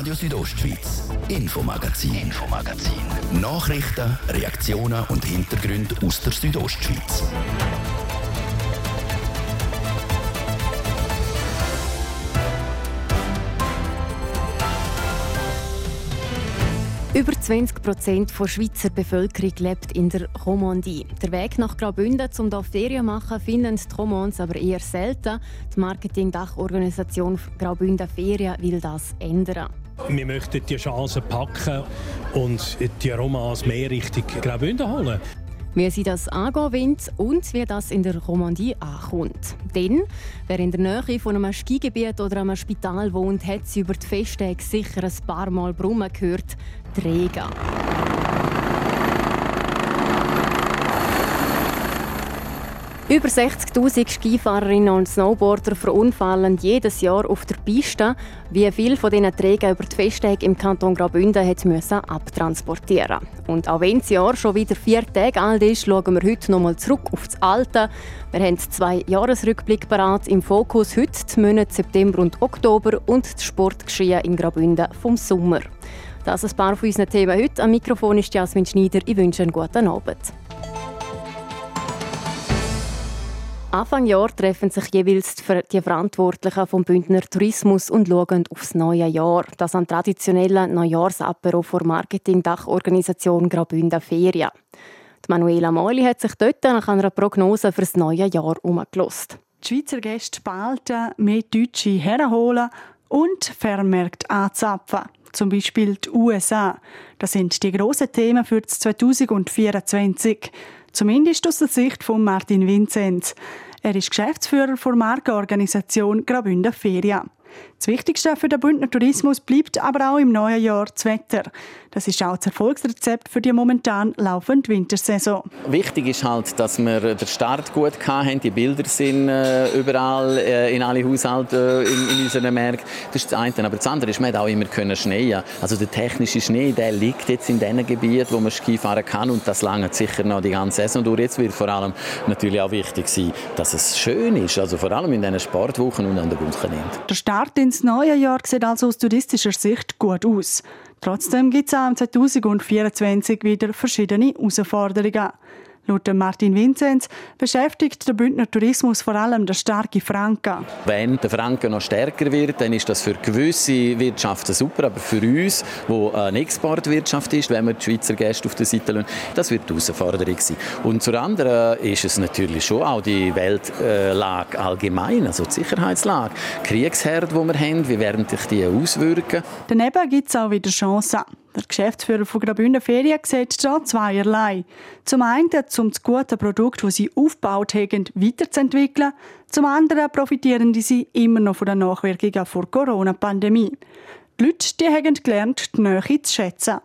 Radio Südostschweiz, Infomagazin, Infomagazin. Nachrichten, Reaktionen und Hintergründe aus der Südostschweiz. Über 20 Prozent der Schweizer Bevölkerung lebt in der Romandie. Der Weg nach Graubünden, um hier Ferien zu machen, finden die Romans aber eher selten. Die Marketing-Dachorganisation Graubünden Ferien will das ändern. Wir möchten die Chance packen und die Romans mehr Richtung Graubünden holen. Wie sie das angehen wollen und wie das in der Romandie ankommt. Denn wer in der Nähe von einem Skigebiet oder einem Spital wohnt, hat sie über die Festtage sicher ein paar Mal brummen gehört. Träger. Über 60.000 Skifahrerinnen und Snowboarder verunfallen jedes Jahr auf der Piste. Wie viele von diesen Trägern über die Festtage im Kanton Graubünden hat abtransportieren. Und auch wenn das Jahr schon wieder vier Tage alt ist, schauen wir heute nochmal zurück auf das Alte. Wir haben zwei Jahresrückblick parat im Fokus heute die Monate September und Oktober und das Sportgeschehen in Graubünden vom Sommer. Das ist ein paar von unseren Themen heute. Am Mikrofon ist Jasmin Schneider. Ich wünsche einen guten Abend. Anfang Jahr treffen sich jeweils die Verantwortlichen vom Bündner Tourismus und schauen aufs neue Jahr. Das am traditionellen Neujahrsapero vor Marketing-Dachorganisation Graubünden Ferien. Die Manuela Meuli hat sich dort nach einer Prognose für das neue Jahr umgelost. Die Schweizer Gäste behalten, mehr Deutsche herholen und vermerkt anzapfen. Zum Beispiel die USA. Das sind die grossen Themen für 2024. Zumindest aus der Sicht von Martin Vinzenz. Er ist Geschäftsführer der Markenorganisation Graubünden Ferien. Das Wichtigste für den Bündner Tourismus bleibt aber auch im neuen Jahr das Wetter. Das ist auch das Erfolgsrezept für die momentan laufende Wintersaison. Wichtig ist halt, dass wir den Start gut hatten. Die Bilder sind äh, überall äh, in alle Haushalte äh, in, in unseren Märkten. Das ist das eine. Aber das andere ist, man hat auch immer können schneien. Also der technische Schnee, der liegt jetzt in den Gebieten, wo man Ski fahren kann und das lange sicher noch die ganze Saison durch. Jetzt wird vor allem natürlich auch wichtig sein, dass es schön ist. Also vor allem in diesen Sportwochen und an der Wochenende. Start ins neue Jahr sieht also aus touristischer Sicht gut aus. Trotzdem gibt es auch im 2024 wieder verschiedene Herausforderungen. Laut Martin Vinzenz beschäftigt der Bündner Tourismus vor allem der starke Franken. Wenn der Franken noch stärker wird, dann ist das für gewisse Wirtschaften super, aber für uns, wo eine Exportwirtschaft ist, wenn wir die Schweizer Gäste auf der Seite lassen, das wird die Herausforderung sein. Und zur anderen ist es natürlich schon auch die Weltlage allgemein, also die Sicherheitslage, Kriegsherd, die wir haben, wie werden sich die auswirken? Daneben gibt es auch wieder Chancen. Der Geschäftsführer von Graubünden Ferien sieht da zweierlei. Zum einen, um das gute Produkt, das sie aufgebaut haben, weiterzuentwickeln. Zum anderen profitieren sie immer noch von den Nachwirkungen der Corona-Pandemie. Die Leute die haben gelernt, die Nähe zu schätzen.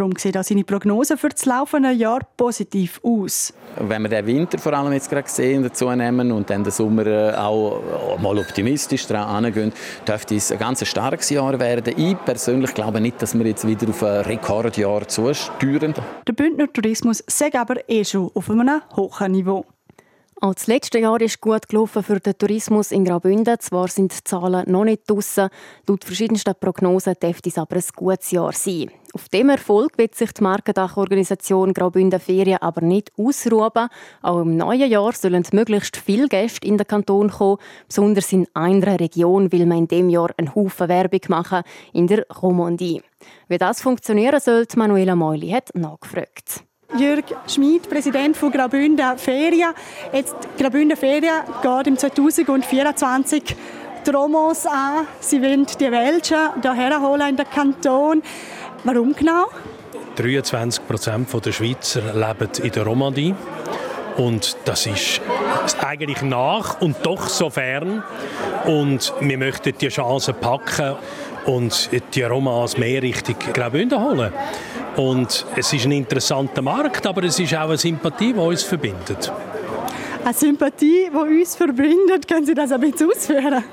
Darum sieht auch seine Prognose für das laufende Jahr positiv aus. Wenn wir den Winter vor allem jetzt gerade sehen, dazu nehmen und dann den Sommer äh, auch mal optimistisch daran angehen, dürfte es ein ganz starkes Jahr werden. Ich persönlich glaube nicht, dass wir jetzt wieder auf ein Rekordjahr zusteuern. Der Bündner Tourismus sagt aber eh schon auf einem hohen Niveau. Auch das letzte Jahr ist gut gelaufen für den Tourismus in Graubünden. Zwar sind die Zahlen noch nicht draussen. Laut verschiedensten Prognosen dürfte es aber ein gutes Jahr sein. Auf dem Erfolg wird sich die Markendachorganisation Graubünden Ferien aber nicht ausruhen. Auch im neuen Jahr sollen möglichst viele Gäste in den Kanton kommen. Besonders in einer Region will man in dem Jahr einen Haufen Werbung machen, in der Romandie. Wie das funktionieren soll, Manuela Meuli hat nachgefragt. Jürg Schmid, Präsident von Graubünden Ferien. Jetzt Graubünden Ferien geht im 2024 die Romos an. Sie wollen die Welschen hierher holen in den Kanton. Warum genau? 23 Prozent der Schweizer leben in der Romandie. Und das ist eigentlich nach und doch so fern. Und wir möchten die Chance packen und die Romans mehr Richtung Graubünden holen. Und es ist ein interessanter Markt, aber es ist auch eine Sympathie, die uns verbindet. Eine Sympathie, die uns verbindet, können Sie das ein bisschen ausführen?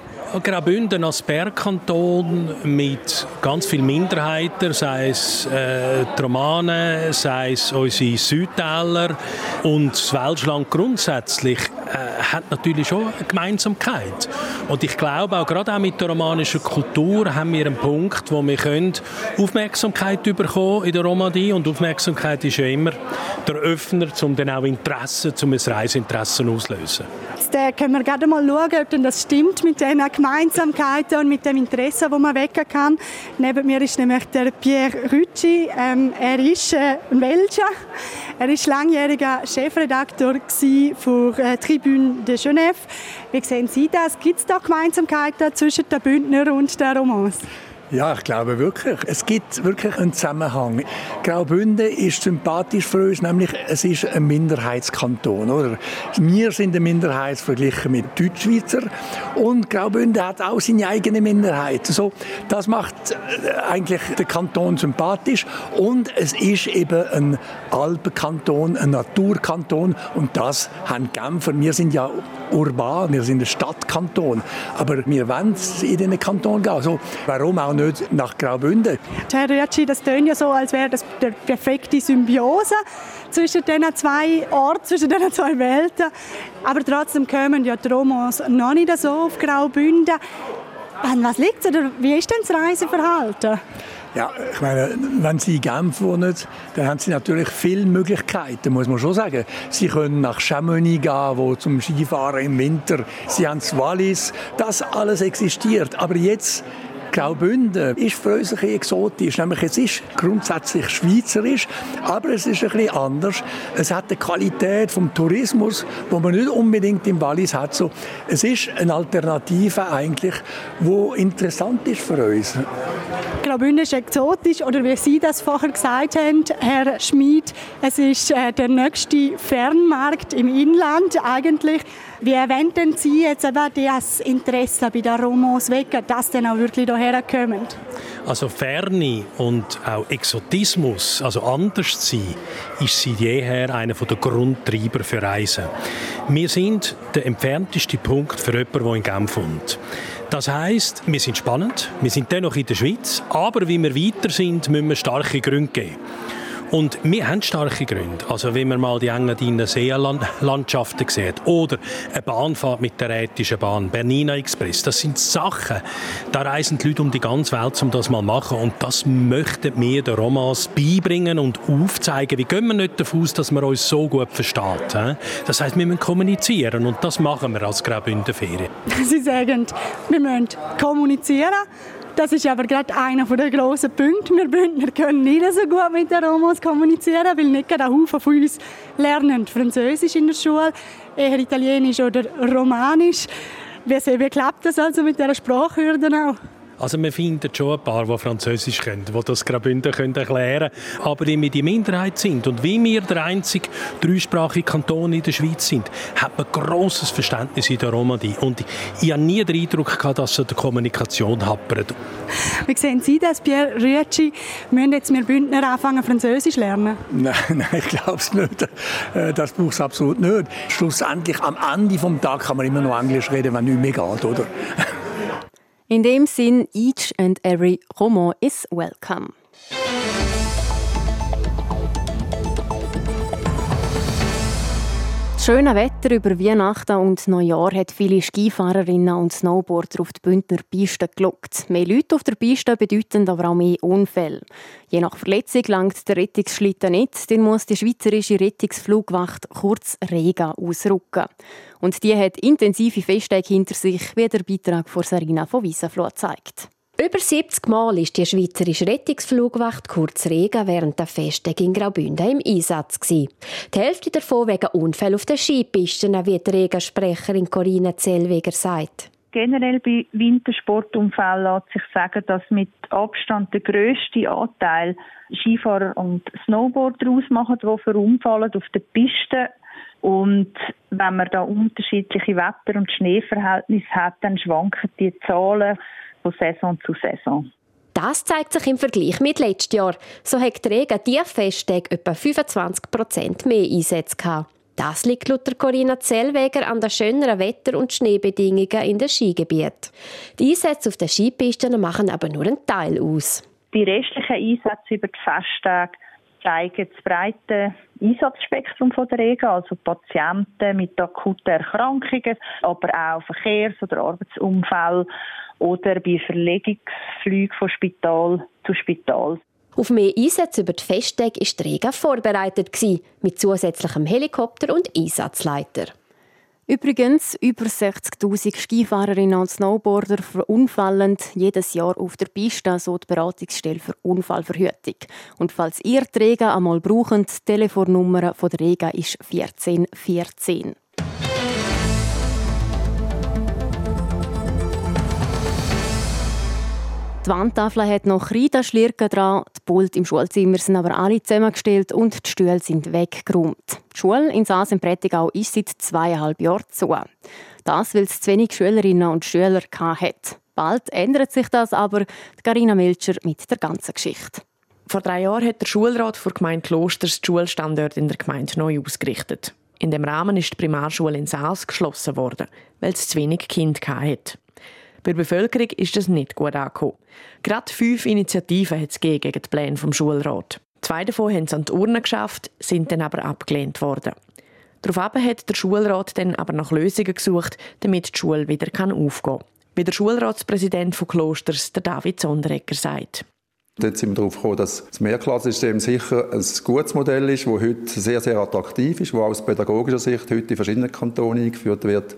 Graubünden als Bergkanton mit ganz vielen Minderheiten, sei es äh, die Romanen, sei es unsere Südtäler und das Welschland grundsätzlich, äh, hat natürlich schon eine Gemeinsamkeit. Und ich glaube, auch gerade auch mit der romanischen Kultur haben wir einen Punkt, wo wir können Aufmerksamkeit bekommen in der Romandie und Aufmerksamkeit ist ja immer der Öffner, um dann auch Interesse, um ein Reiseinteresse auszulösen. Äh, können wir gerade mal schauen, ob das stimmt mit den Gemeinsamkeiten und mit dem Interesse, das man wecken kann. Neben mir ist nämlich der Pierre Rütschi. Ähm, er ist äh, ein Welcher. Er war langjähriger Chefredakteur für äh, Tribune de Genève. Wie sehen Sie das? Gibt es da Gemeinsamkeiten zwischen den Bündner und der Romance? Ja, ich glaube wirklich. Es gibt wirklich einen Zusammenhang. Graubünden ist sympathisch für uns, nämlich es ist ein Minderheitskanton. Oder? Wir sind eine Minderheit verglichen mit Deutschschweizer und Graubünden hat auch seine eigene Minderheit. So, das macht äh, eigentlich den Kanton sympathisch und es ist eben ein Alpenkanton, ein Naturkanton und das haben Genfer. Wir sind ja urban, wir sind ein Stadtkanton, aber wir wollen in diesen Kanton gehen. So, warum auch nicht nach Graubünden. Herr Rütschi, das klingt ja so, als wäre das die perfekte Symbiose zwischen diesen zwei Orten, zwischen diesen zwei Welten. Aber trotzdem kommen ja die Romans noch nicht so auf Graubünden. An was liegt es oder wie ist denn das Reiseverhalten? Ja, ich meine, wenn Sie in Genf wohnen, dann haben Sie natürlich viele Möglichkeiten, muss man schon sagen. Sie können nach Chamonix gehen, wo zum Skifahren im Winter. Sie haben das Wallis. Das alles existiert. Aber jetzt Graubünden ist für uns ein bisschen exotisch. Nämlich es ist grundsätzlich schweizerisch, aber es ist ein anders. Es hat eine Qualität vom Tourismus, wo man nicht unbedingt im Wallis hat. So, es ist eine Alternative eigentlich, wo interessant ist für uns. Graubünden ist exotisch oder wie Sie das vorher gesagt haben, Herr Schmid, es ist äh, der nächste Fernmarkt im Inland eigentlich. Wie wenden Sie jetzt eben das Interesse bei den Romos wecken, dass dann auch wirklich hierher kommen? Also Ferne und auch Exotismus, also anders sein, ist seit jeher einer der Grundtreiber für Reisen. Wir sind der entfernteste Punkt für jemanden, der in Genf wohnt. Das heißt, wir sind spannend, wir sind dennoch in der Schweiz, aber wie wir weiter sind, müssen wir starke Gründe geben. Und wir haben starke Gründe. Also wenn man mal die engadiner Seenlandschaften sieht oder eine Bahnfahrt mit der Rätischen Bahn, Bernina Express, das sind Sachen, da reisen die Leute um die ganze Welt, um das mal zu machen. Und das möchten wir den Romans beibringen und aufzeigen. Wie gehen wir nicht davon aus, dass man uns so gut versteht? Das heißt, wir müssen kommunizieren und das machen wir als Graubünden Ferien. Sie sagen, wir müssen kommunizieren das ist aber gerade einer der grossen Punkte. Wir Bündner können nicht so gut mit den Romos kommunizieren, weil nicht gerade ein Haufen von uns lernen Französisch in der Schule, eher Italienisch oder Romanisch. Wie, wie klappt das also mit dieser Sprachhürde auch? Also wir finden schon ein paar, die Französisch können, die das Graubünden können erklären können. Aber wenn wir die Minderheit sind und wie wir der einzige dreisprachige Kanton in der Schweiz sind, hat man grosses Verständnis in der Romandie. Und ich habe nie den Eindruck gehabt, dass es der Kommunikation happert. Wie sehen Sie das, Pierre Rüetschi? Müssen jetzt wir Bündner anfangen, Französisch lernen? Nein, nein ich glaube es nicht. Äh, das braucht es absolut nicht. Schlussendlich, am Ende des Tages kann man immer noch Englisch reden, wenn nichts mehr geht, oder? In dem Sinn, each and every Roman is welcome. Schöne Wetter über Weihnachten und Neujahr hat viele Skifahrerinnen und Snowboarder auf die Bündner Piste gelockt. Mehr Leute auf der Piste bedeuten aber auch mehr Unfälle. Je nach Verletzung langt der Rettungsschlitten nicht, dann muss die schweizerische Rettungsflugwacht kurz Rega ausrücken. Und die hat intensive Festtage hinter sich, wie der Beitrag von Sarina von Wiesenfloh zeigt. Über 70 Mal ist die Schweizerische Rettungsflugwacht kurz Rega während der Festtage in Graubünden im Einsatz. Die Hälfte davon wegen Unfällen auf den Skipisten, wie die Rega-Sprecherin Corinna Zellweger sagt. Generell bei Wintersportunfällen lässt sich sagen, dass mit Abstand der grösste Anteil Skifahrer und Snowboarder ausmachen, die verunfallen auf der Piste. Und wenn man da unterschiedliche Wetter- und Schneeverhältnisse hat, dann schwanken die Zahlen von Saison zu Saison. Das zeigt sich im Vergleich mit letztem Jahr. So hat die Regen die Festtage etwa 25 Prozent mehr Einsätze gehabt. Das liegt laut Corinna Zellweger an den schöneren Wetter- und Schneebedingungen in den Skigebieten. Die Einsätze auf den Skipisten machen aber nur einen Teil aus. Die restlichen Einsätze über die Festtage zeigen das breite Einsatzspektrum der Rega, also Patienten mit akuten Erkrankungen, aber auch Verkehrs- oder Arbeitsunfällen oder bei Verlegungsflügen von Spital zu Spital. Auf mehr Einsätze über die Festtage war die Rega vorbereitet, mit zusätzlichem Helikopter und Einsatzleiter. Übrigens, über 60.000 Skifahrerinnen und Snowboarder verunfallen jedes Jahr auf der Piste, so die Beratungsstelle für Unfallverhütung. Und falls ihr die Rega einmal braucht, die Telefonnummer von der Rega ist 1414. Die Wandtafel hat noch Kreidschlirken dran, die Pult im Schulzimmer sind aber alle zusammengestellt und die Stühle sind weggeräumt. Die Schule in Saas im Prättigau ist seit zweieinhalb Jahren zu. Das, weil es zu wenig Schülerinnen und Schüler hat. Bald ändert sich das aber, Carina Melcher mit der ganzen Geschichte. Vor drei Jahren hat der Schulrat der Gemeinde Klosters die Schulstandort in der Gemeinde neu ausgerichtet. In dem Rahmen ist die Primarschule in Saas geschlossen worden, weil es zu wenig Kinder hatte. Bei der Bevölkerung ist das nicht gut angekommen. Gerade fünf Initiativen hat es gegen die Pläne vom Schulrat. Zwei davon haben es an die Urne geschafft, sind dann aber abgelehnt worden. Daraufhin hat der Schulrat dann aber nach Lösungen gesucht, damit die Schule wieder aufgehen kann. Wie der Schulratspräsident von Klosters, der David Sonderegger, sagt. Dort sind wir darauf gekommen, dass das Mehrklassensystem sicher ein gutes Modell ist, das heute sehr, sehr attraktiv ist, das aus pädagogischer Sicht heute in verschiedenen Kantonen eingeführt wird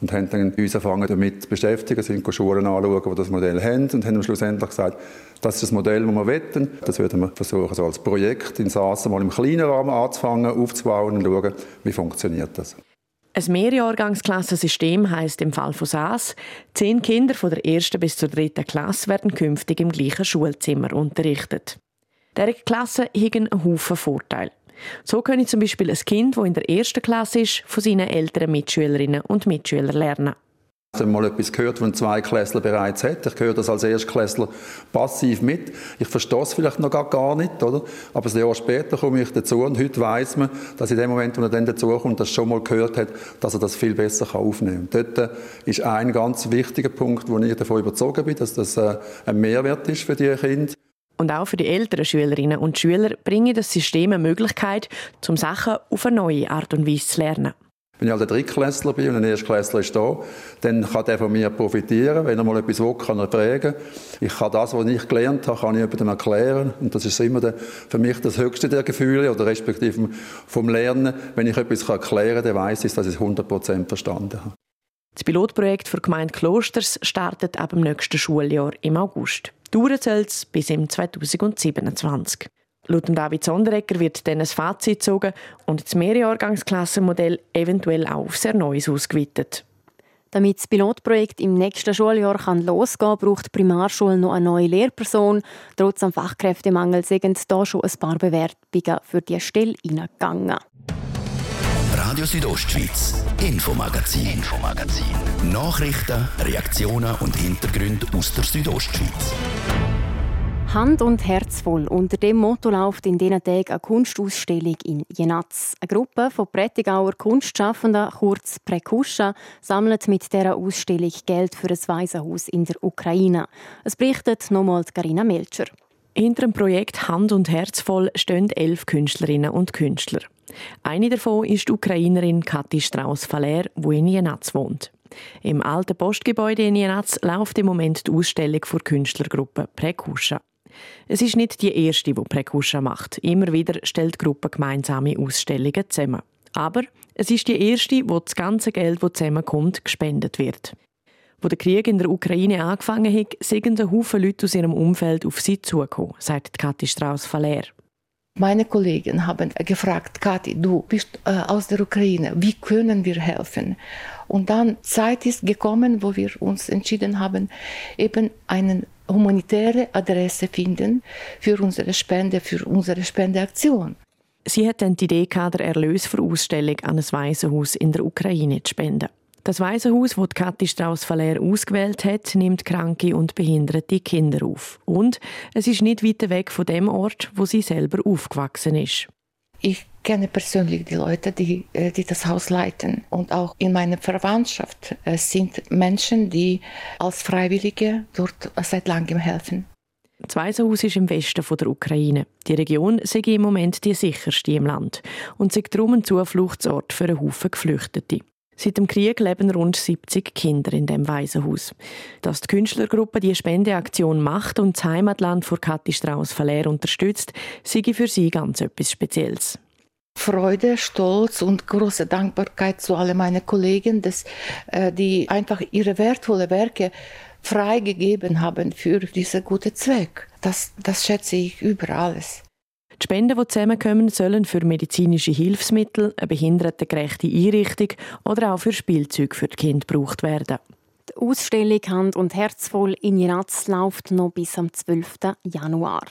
und haben dann uns angefangen damit zu beschäftigen, sind Schulen anschauen, die das Modell haben und haben schlussendlich gesagt, das ist das Modell, das wir wetten. Das würden wir versuchen, so als Projekt in Sassen mal im kleinen Rahmen anzufangen, aufzubauen und schauen, wie funktioniert das. Ein Mehrjahrgangsklassensystem heisst im Fall von SAS, zehn Kinder von der ersten bis zur dritten Klasse werden künftig im gleichen Schulzimmer unterrichtet. Diese Klasse haben einen Haufen Vorteile. So können zum Beispiel ein Kind, das in der ersten Klasse ist, von seinen älteren Mitschülerinnen und Mitschülern lernen. Ich habe mal etwas gehört, was ein Zweiklässler bereits hat. Ich höre das als Erstklässler passiv mit. Ich verstehe es vielleicht noch gar nicht, oder? Aber ein Jahr später komme ich dazu und heute weiß man, dass in dem Moment, wo er dann dazukommt, das schon mal gehört hat, dass er das viel besser aufnehmen kann. Dort äh, ist ein ganz wichtiger Punkt, wo ich davon überzeugt bin, dass das äh, ein Mehrwert ist für die Kinder. Und auch für die älteren Schülerinnen und Schüler bringt das System eine Möglichkeit, um Sachen auf eine neue Art und Weise zu lernen. Wenn ich ein Drittklässler bin und ein Erstklässler ist da, dann kann der von mir profitieren. Wenn er mal etwas will, kann er fragen. Ich kann das, was ich gelernt habe, kann ich jemandem erklären. Und das ist immer der, für mich das höchste der Gefühle oder respektive vom Lernen. Wenn ich etwas erklären kann, dann weiss ich, dass ich es 100% verstanden habe. Das Pilotprojekt für Gemeinde Klosters startet ab dem nächsten Schuljahr im August. Dauern soll es bis im 2027. Laut David Sonderegger wird dann ein Fazit gezogen und das Mehrjahrgangsklassenmodell eventuell auch auf sehr Neues ausgeweitet. Damit das Pilotprojekt im nächsten Schuljahr kann losgehen kann, braucht die Primarschule noch eine neue Lehrperson. Trotz am Fachkräftemangel sind da schon ein paar Bewerbungen für diese Stelle eingegangen. Radio Südostschweiz, Infomagazin, Infomagazin. Nachrichten, Reaktionen und Hintergründe aus der Südostschweiz. Hand und Herz voll. Unter dem Motto läuft in diesen Tagen eine Kunstausstellung in Jenatz. Eine Gruppe von Prättigauer Kunstschaffenden, kurz Prekuscha, sammelt mit dieser Ausstellung Geld für ein Waisenhaus in der Ukraine. Es berichtet nochmals Karina Melcher. Hinter dem Projekt Hand und Herz voll stehen elf Künstlerinnen und Künstler. Eine davon ist die Ukrainerin Kathi Strauss-Faller, die in Jenatz wohnt. Im alten Postgebäude in Jenatz läuft im Moment die Ausstellung der Künstlergruppe Prekusha. Es ist nicht die erste, die Prekusha macht. Immer wieder stellt die Gruppe gemeinsame Ausstellungen zusammen. Aber es ist die erste, wo das ganze Geld, das zusammenkommt, gespendet wird. Wo der Krieg in der Ukraine angefangen hat, sind ein Haufen Leute aus ihrem Umfeld auf sie zugekommen, sagt Kathi Strauss-Faller. Meine Kollegen haben gefragt, Kathi, du bist äh, aus der Ukraine, wie können wir helfen? Und dann Zeit ist gekommen, wo wir uns entschieden haben, eben eine humanitäre Adresse finden für unsere Spende, für unsere Spendeaktion. Sie hat dann die Idee, den Erlös für Ausstellung an ein Waisenhaus in der Ukraine zu spenden. Das Waisenhaus, das Kathi Strauss-Faller ausgewählt hat, nimmt kranke und behinderte Kinder auf. Und es ist nicht weit weg von dem Ort, wo sie selber aufgewachsen ist. Ich kenne persönlich die Leute, die, äh, die das Haus leiten. Und auch in meiner Verwandtschaft äh, sind Menschen, die als Freiwillige dort seit langem helfen. Das Waisenhaus ist im Westen der Ukraine. Die Region sei im Moment die sicherste im Land und sei darum ein Zufluchtsort für einen Haufen Geflüchtete. Seit dem Krieg leben rund 70 Kinder in dem Waisenhaus. Dass die Künstlergruppe die Spendeaktion macht und das Heimatland von Kathi Strauss-Verlehr unterstützt, sei für sie ganz etwas Spezielles. Freude, Stolz und große Dankbarkeit zu allen meinen Kollegen, dass äh, die einfach ihre wertvollen Werke freigegeben haben für diesen guten Zweck. Das, das schätze ich über alles. Die Spenden, die zusammenkommen, sollen für medizinische Hilfsmittel, eine behindertengerechte Einrichtung oder auch für Spielzeuge für die Kinder gebraucht werden. Die Ausstellung Hand und Herz voll in Iraz läuft noch bis am 12. Januar.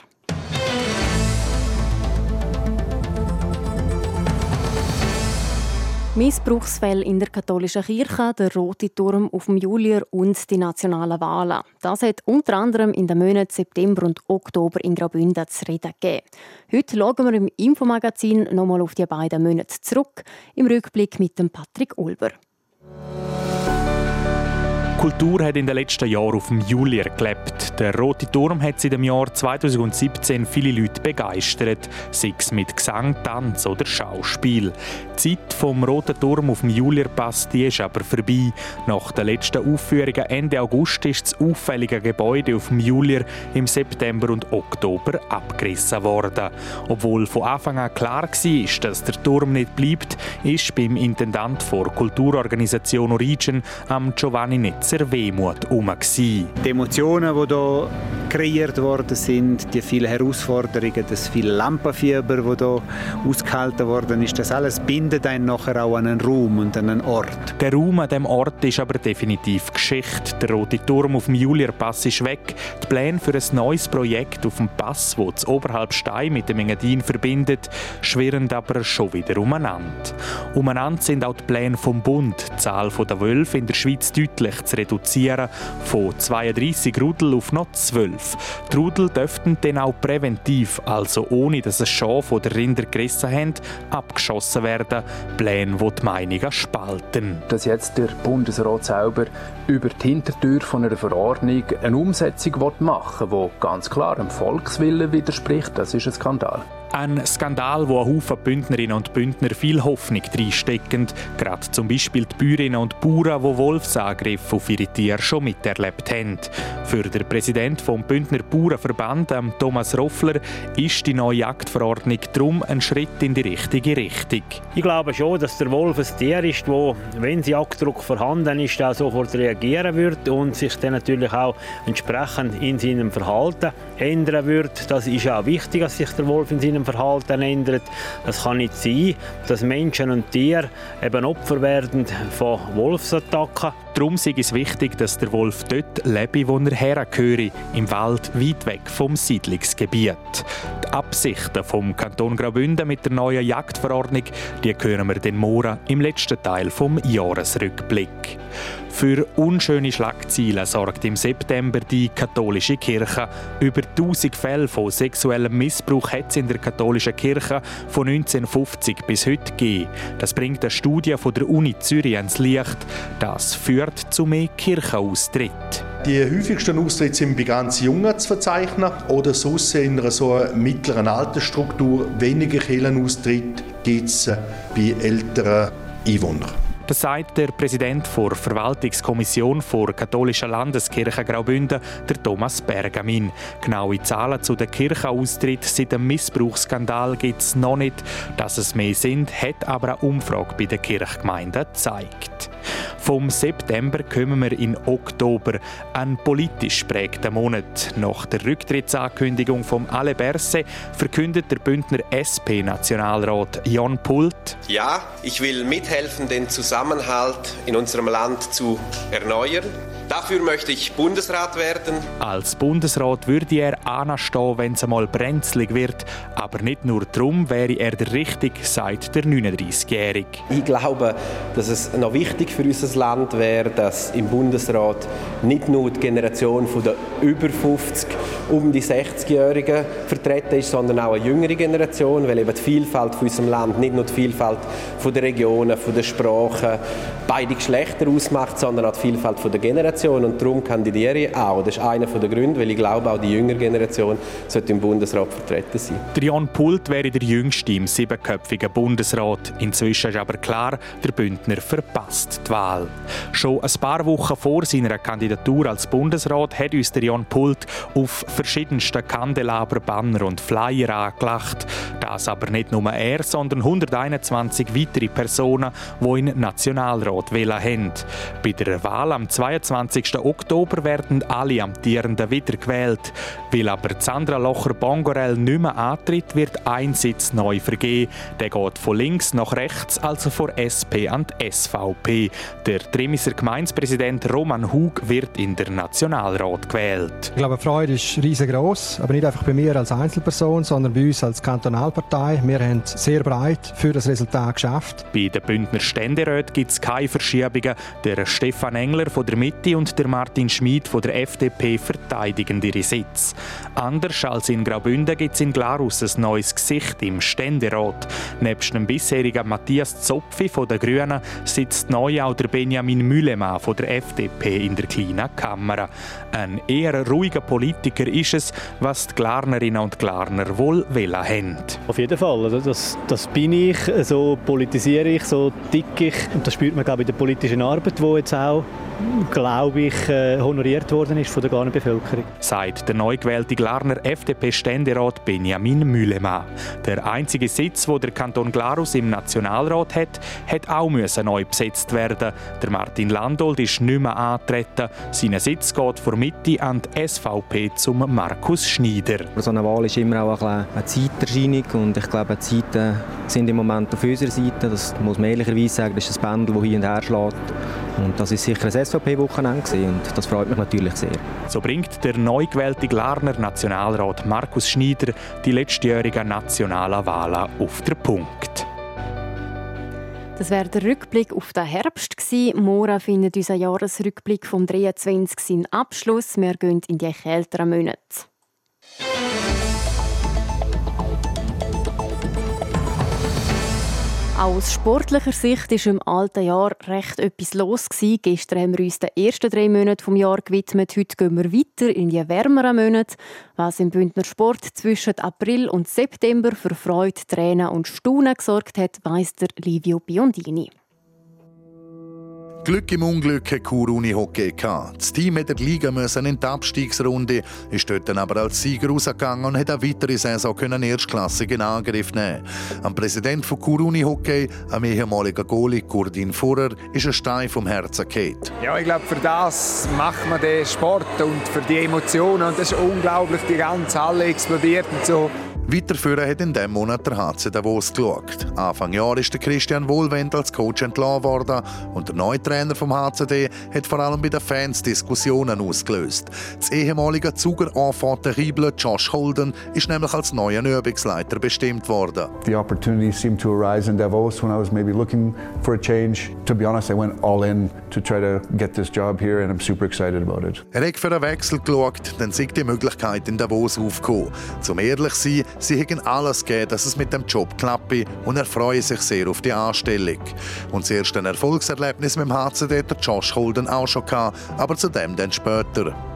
Missbrauchsfälle in der katholischen Kirche, der Rote Turm auf dem Julier und die nationalen Wahlen. Das hat unter anderem in den Monaten September und Oktober in Graubünden zu reden gegeben. Heute schauen wir im Infomagazin nochmal auf die beiden Monate zurück, im Rückblick mit dem Patrick Ulber. Kultur hat in den letzten Jahren auf dem Julier gelebt. Der Rote Turm hat seit dem Jahr 2017 viele Leute begeistert, sei es mit Gesang, Tanz oder Schauspiel. Die Zeit vom Roten Turm auf dem Julierpass die ist aber vorbei. Nach den letzten Aufführungen Ende August ist das auffällige Gebäude auf dem Julier im September und Oktober abgerissen worden. Obwohl von Anfang an klar war, dass der Turm nicht bleibt, ist beim Intendant der Kulturorganisation Origin am Giovanni Netz sehr Wehmut herum. Die Emotionen, die hier kreiert worden sind, die vielen Herausforderungen, das viele Lampenfieber, das hier ausgehalten worden ist, das alles bindet einen nachher auch an einen Raum und an einen Ort. Der Raum an diesem Ort ist aber definitiv Geschichte. Der rote Turm auf dem Julierpass ist weg. Die Pläne für ein neues Projekt auf dem Pass, das das Oberhalbstein mit dem Engadin verbindet, schwirren aber schon wieder umeinander. Umeinander sind auch die Pläne vom Bund, die Zahl der Wölfe in der Schweiz deutlich zu reduzieren, von 32 Rudel auf noch 12. Die Rudel dürften dann auch präventiv, also ohne dass es schon von der Rinder gerissen haben, abgeschossen werden. Pläne, die die Meinungen spalten. Dass jetzt der Bundesrat selber über die Hintertür von einer Verordnung eine Umsetzung machen will, die ganz klar dem Volkswillen widerspricht, das ist ein Skandal. Ein Skandal, wo ein Haufen Bündnerinnen und Bündner viel Hoffnung reinstecken. Gerade zum Beispiel die Bäuerinnen und Bauern, die Wolfsangriffe auf ihre Tiere schon miterlebt haben. Für den Präsidenten vom Bündner Bauernverband, Thomas Roffler, ist die neue Jagdverordnung darum ein Schritt in die richtige Richtung. Ich glaube schon, dass der Wolf ein Tier ist, wo, wenn Jagddruck vorhanden ist, auch sofort reagieren wird und sich dann natürlich auch entsprechend in seinem Verhalten ändern wird. Das ist auch wichtig, dass sich der Wolf in seinem Verhalten ändert. Es kann nicht sein, dass Menschen und Tiere eben Opfer werden von Wolfsattacken. Darum ist es wichtig, dass der Wolf dort lebe, wo er hergehört, im Wald weit weg vom Siedlungsgebiet. Die Absichten vom Kanton Graubünden mit der neuen Jagdverordnung, die hören wir den morgen im letzten Teil vom Jahresrückblick. Für unschöne Schlagzeilen sorgt im September die katholische Kirche. Über 1000 Fälle von sexuellem Missbrauch hat es in der katholischen Kirche von 1950 bis heute gegeben. Das bringt eine Studie von der Uni Zürich ans Licht. Das führt zu mehr Kirchenaustritt. Die häufigsten Austritte sind bei ganz Jungen zu verzeichnen oder sonst in einer so mittleren Altersstruktur. Weniger Kirchenaustritt gibt es bei älteren Einwohnern. Das sagt der Präsident der Verwaltungskommission der katholischen Landeskirche Graubünden, der Thomas Bergamin. Genaue Zahlen zu den Kirchenaustritt seit dem Missbrauchsskandal gibt es noch nicht. Dass es mehr sind, hat aber eine Umfrage bei den Kirchgemeinden gezeigt. Vom September kommen wir in Oktober, ein politisch prägter Monat. Nach der Rücktrittsankündigung von Ale Berse verkündet der Bündner SP-Nationalrat Jan Pult. Ja, ich will mithelfen, den Zusammenhalt in unserem Land zu erneuern. Dafür möchte ich Bundesrat werden. Als Bundesrat würde er anstehen, wenn es einmal brenzlig wird. Aber nicht nur darum wäre er der Richtige, sagt der 39-Jährige. Ich glaube, dass es noch wichtig für unser Land wäre, dass im Bundesrat nicht nur die Generation der über 50 um die 60-Jährigen vertreten ist, sondern auch eine jüngere Generation, weil eben die Vielfalt von unserem Land nicht nur die Vielfalt von der Regionen, von der Sprachen, beide Geschlechter ausmacht, sondern auch die Vielfalt von der Generation und darum kandidiere ich auch. Das ist einer der Gründe, weil ich glaube, auch die jüngere Generation sollte im Bundesrat vertreten sein. Der Jan Pult wäre der jüngste im siebenköpfigen Bundesrat. Inzwischen ist aber klar, der Bündner verpasst die Wahl. Schon ein paar Wochen vor seiner Kandidatur als Bundesrat hat uns der Jan Pult auf verschiedensten Kandelaber, Banner und Flyer angelacht. Das aber nicht nur er, sondern 121 weitere Personen, die in Nationalrat wählen haben. Bei der Wahl am 22. Oktober werden alle Amtierenden wiedergewählt. Weil aber Sandra Locher-Bongorel nicht mehr antritt, wird ein Sitz neu vergeben. Der geht von links nach rechts, also von SP an die SVP. Der Trimiser Gemeindepräsident Roman Hug wird in der Nationalrat gewählt. Ich glaube, die Freude ist riesengroß, aber nicht einfach bei mir als Einzelperson, sondern bei uns als Kantonalpartei. Wir haben sehr breit für das Resultat geschafft. Bei den Bündner Ständeräten gibt es keine Verschiebungen. Der Stefan Engler von der Mitte und der Martin Schmid von der FDP verteidigen ihre Sitz. Anders als in Graubünden gibt es in Glarus ein neues Gesicht im Ständerat. Nebst dem bisherigen Matthias Zopfi von den Grünen sitzt neu auch der Benjamin Müllemann von der FDP in der kleinen Kammer. Ein eher ruhiger Politiker ist es, was die Glarnerinnen und Glarner wohl wählen haben. Auf jeden Fall. Also das, das bin ich, so politisiere ich, so dick ich. Und das spürt man glaube ich, in der politischen Arbeit, die jetzt auch glaube ich, äh, honoriert worden ist von der ganzen Bevölkerung. Sagt der neu gewählte Glarner FDP-Ständerat Benjamin Mühlemann. Der einzige Sitz, wo der Kanton Glarus im Nationalrat hat, hat auch müssen neu besetzt werden. Der Martin Landolt ist nicht mehr antreten. Sein Sitz geht vor Mitte an die SVP zum Markus Schneider. So eine Wahl ist immer auch ein eine Zeiterscheinung und ich glaube, die Zeiten sind im Moment auf unserer Seite. Das muss man ehrlicherweise sagen, das ist ein Pendel, das hier und her schlägt. Und das ist sicher ein SVP-Wochenende und das freut mich natürlich sehr. So bringt der neu gewählte Glarner Nationalrat Markus Schneider die letztjährigen nationalen Wahlen auf den Punkt. Das wäre der Rückblick auf den Herbst gewesen. Morgen findet unser Jahresrückblick vom 23. seinen Abschluss. Wir gehen in die kälteren Monate. Aus sportlicher Sicht ist im alten Jahr recht etwas los gewesen. Gestern haben wir uns den ersten drei Monaten vom Jahr gewidmet. Heute gehen wir weiter in die wärmeren Monate. Was im Bündner Sport zwischen April und September für Freude, Tränen und Staunen gesorgt hat, weiss der Livio Biondini. Glück im Unglück hat Chur Uni Hockey gehabt. Das Team hat Liga müssen in die Abstiegsrunde, ist dort dann aber als Sieger rausgegangen und hat eine weitere Saison können erstklassig in Angriff nehmen. Am Präsident von Chur Uni Hockey, am ehemaligen Goalie Kurdin Furrer, ist ein Stein vom Herzen gefallen. Ja, ich glaube, für das macht man den Sport und für die Emotionen und das ist unglaublich, die ganze Halle explodiert und so. Weiterführen hat in diesem Monat der HC Davos geschaut. Anfang Jahr ist der Christian Wohlwend als Coach entlassen worden und der neue Trainer vom HCD hat vor allem bei den Fans Diskussionen ausgelöst. Das ehemalige Zuger Enfant terrible Josh Holden ist nämlich als neuer Übungsleiter bestimmt worden. The opportunity seemed to arise in Davos when I was maybe looking for a change. To be honest, I went all in to try to get this job here and I'm super excited about it. Er hat für einen Wechsel geschaut, dann sieht die Möglichkeit in Davos aufgekommen. Zum ehrlich sein, Sie hätten alles gegeben, dass es mit dem Job klappe und er freue sich sehr auf die Anstellung. Und das erste Erfolgserlebnis mit dem HCD hat Josh Holden auch schon gehabt, aber zu dem dann später.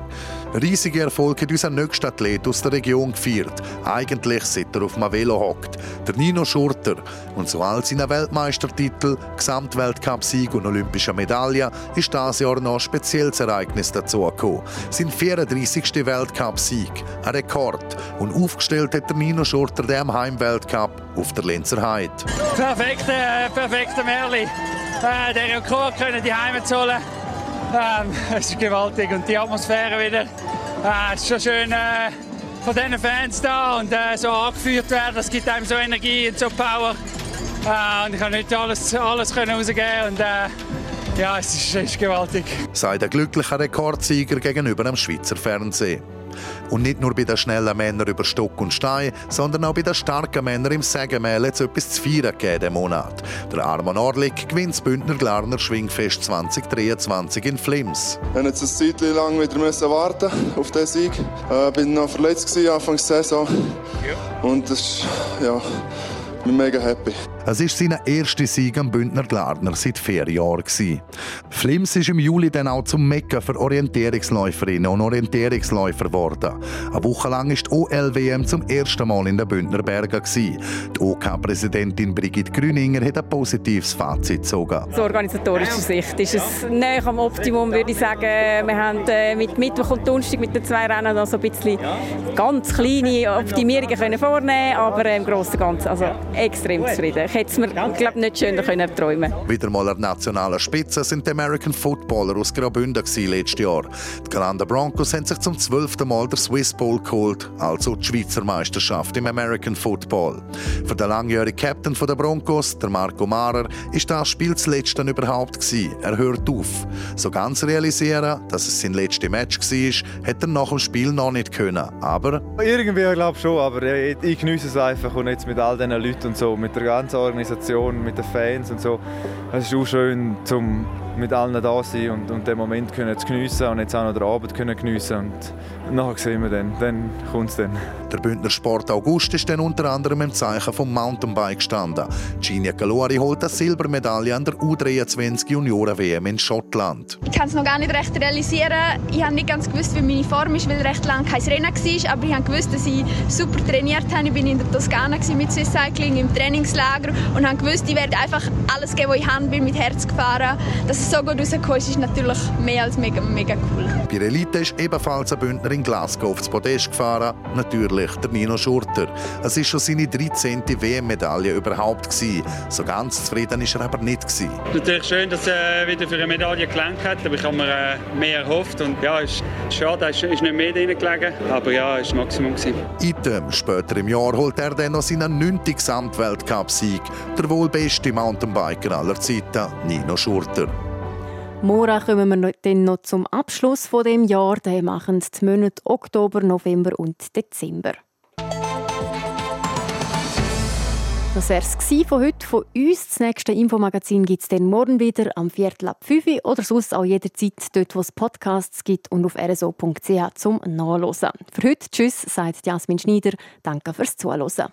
Riesige Erfolg hat unser nächster Athlet aus der Region gefeiert. Eigentlich seit er auf einem Velo hockt. Der Nino Schurter. Und zu all seinen Weltmeistertiteln, Gesamtweltcup-Sieg und olympischer Medaille ist dieses Jahr noch ein spezielles Ereignis dazugekommen. Sein 34. Weltcup-Sieg. Ein Rekord. Und aufgestellt hat der Nino Schurter den Heimweltcup auf der Lenzer Heide. Perfekte, äh, perfekte Merli. Äh, den Rekord können die Heime zu holen. Ähm, es ist gewaltig und die Atmosphäre wieder. Äh, es ist schon schön äh, von diesen Fans da und äh, so angeführt werden. Das gibt einem so Energie und so Power. Äh, und ich kann nicht alles, alles können rausgeben und äh, ja, es ist, es ist gewaltig. Sei der glückliche Rekordsieger gegenüber dem Schweizer Fernsehen. Und nicht nur bei den schnellen Männern über Stock und Stein, sondern auch bei den starken Männern im Sägemehl hat es etwas zu feiern gegeben Monat. Der Arman Orlik gewinnt das Bündner Glarner Schwingfest 2023 in Flims. Wir mussten eine Zeit lang wieder müssen warten auf diesen Sieg. Ich äh, bin noch verletzt Anfang der Saison. Und das ist, ja, ich bin mega happy. Es war sein erster Sieg am Bündner Glarner seit vier Jahren. Flims ist im Juli dann auch zum Mekka für Orientierungsläuferinnen und Orientierungsläufer geworden. Eine Woche lang ist die OLWM zum ersten Mal in den Bündner Bergen. Die OK-Präsidentin Brigitte Grüninger hat ein positives Fazit gezogen. Aus organisatorischer Sicht ist es näher am Optimum, würde ich sagen. Wir haben äh, mit Mittwoch und Donnerstag mit den zwei Rennen also ein bisschen ganz kleine Optimierungen können vornehmen aber im Großen und Ganzen also extrem zufrieden ich hätte es mir glaub, nicht schöner können träumen Wieder mal an nationaler Spitze sind die American Footballer aus Graubünden letztes Jahr. Die Galanda Broncos haben sich zum zwölften Mal der Swiss Bowl geholt, also die Schweizer Meisterschaft im American Football. Für den langjährigen Captain der Broncos, der Marco Marer, ist das Spiel das letzte überhaupt gewesen. Er hört auf. So ganz realisieren, dass es sein letztes Match war, hätte er nach dem Spiel noch nicht können. Aber... Irgendwie, glaube ich schon, aber ich genieße es einfach und jetzt mit all diesen Leuten und so, mit der ganzen Organisation, mit den Fans und so. Es ist auch schön, zum mit allen da sein und, und den Moment können zu geniessen und jetzt auch noch den Abend können geniessen und nachher sehen wir dann, dann kommt es dann. Der Bündner Sport August ist dann unter anderem im Zeichen vom Mountainbike gestanden. Genia Galori holt eine Silbermedaille an der U23 Junioren-WM in Schottland. Ich kann es noch gar nicht recht realisieren. Ich habe nicht ganz gewusst, wie meine Form ist, weil recht lange kein Rennen war, aber ich habe gewusst, dass ich super trainiert habe. Ich war in der Toskana mit Swiss Cycling im Trainingslager und habe gewusst, ich werde einfach alles geben, was ich habe, bin mit Herz gefahren. Dass es so gut rausgekommen ist, ist natürlich mehr als mega, mega cool. Bei der Elite ist ebenfalls ein Bündner in Glasgow aufs Podest gefahren, natürlich der Nino Schurter. Es war schon seine 13. WM-Medaille überhaupt. Gewesen. So ganz zufrieden war er aber nicht. Gewesen. Natürlich schön, dass er wieder für eine Medaille gelangt hat, aber ich habe mir äh, mehr erhofft. Und ja, es ist schade, es ist nicht mehr drin gelegen, aber ja, es war Maximum. Gewesen. Item, später im Jahr holt er dann noch seinen 9. Gesamtweltcup-Sieg, der wohl beste Mountainbiker aller Zeiten, Nino Schurter. Morgen kommen wir dann noch zum Abschluss von dem Jahr. Den machen die Monate Oktober, November und Dezember. Das war es von heute von uns. Das nächste Infomagazin gibt es dann morgen wieder am Viertel ab 5 Uhr oder sonst auch jederzeit dort, wo es Podcasts gibt und auf rso.ch zum Nachlesen. Für heute Tschüss, sagt Jasmin Schneider. Danke fürs Zuhören.